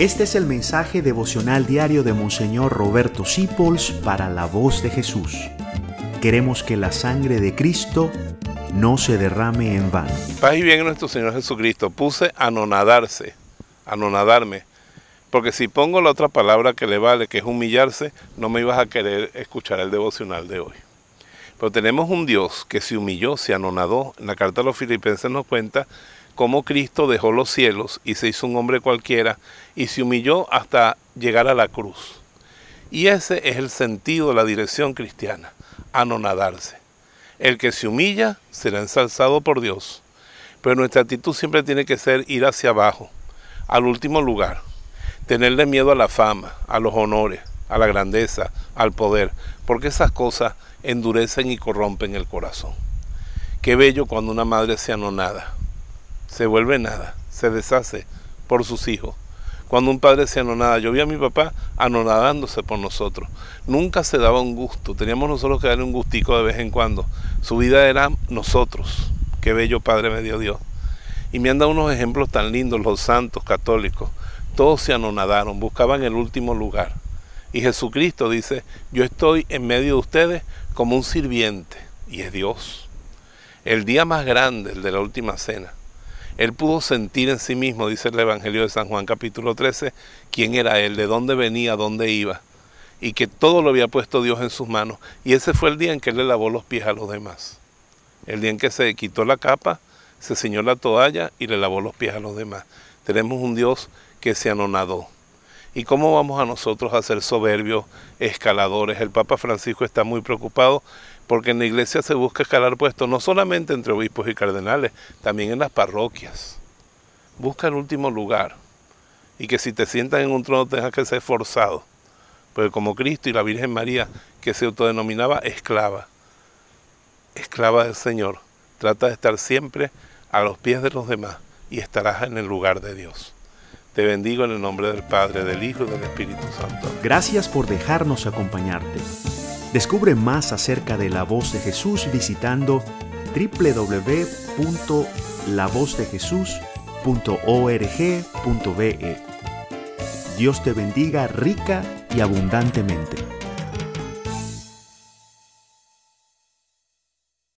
Este es el mensaje devocional diario de Monseñor Roberto Sipols para la voz de Jesús. Queremos que la sangre de Cristo no se derrame en vano. Paz y bien nuestro Señor Jesucristo. Puse anonadarse, anonadarme. Porque si pongo la otra palabra que le vale, que es humillarse, no me ibas a querer escuchar el devocional de hoy. Pero tenemos un Dios que se humilló, se anonadó. En la carta a los filipenses nos cuenta cómo Cristo dejó los cielos y se hizo un hombre cualquiera y se humilló hasta llegar a la cruz. Y ese es el sentido, la dirección cristiana, anonadarse. El que se humilla será ensalzado por Dios. Pero nuestra actitud siempre tiene que ser ir hacia abajo, al último lugar. Tenerle miedo a la fama, a los honores, a la grandeza, al poder, porque esas cosas endurecen y corrompen el corazón. Qué bello cuando una madre se anonada se vuelve nada, se deshace por sus hijos. Cuando un padre se anonada, yo vi a mi papá anonadándose por nosotros. Nunca se daba un gusto, teníamos nosotros que darle un gustico de vez en cuando. Su vida era nosotros. Qué bello padre me dio Dios. Y me han dado unos ejemplos tan lindos, los santos católicos. Todos se anonadaron, buscaban el último lugar. Y Jesucristo dice, yo estoy en medio de ustedes como un sirviente. Y es Dios. El día más grande, el de la última cena él pudo sentir en sí mismo, dice el Evangelio de San Juan capítulo 13, quién era él, de dónde venía, dónde iba, y que todo lo había puesto Dios en sus manos. Y ese fue el día en que él le lavó los pies a los demás. El día en que se quitó la capa, se ciñó la toalla y le lavó los pies a los demás. Tenemos un Dios que se anonadó. ¿Y cómo vamos a nosotros a ser soberbios escaladores? El Papa Francisco está muy preocupado porque en la iglesia se busca escalar puestos no solamente entre obispos y cardenales, también en las parroquias. Busca el último lugar y que si te sientan en un trono tengas que ser forzado. Porque como Cristo y la Virgen María, que se autodenominaba esclava, esclava del Señor, trata de estar siempre a los pies de los demás y estarás en el lugar de Dios. Te bendigo en el nombre del Padre, del Hijo y del Espíritu Santo. Gracias por dejarnos acompañarte. Descubre más acerca de la voz de Jesús visitando www.lavozdejesús.org.be. Dios te bendiga rica y abundantemente.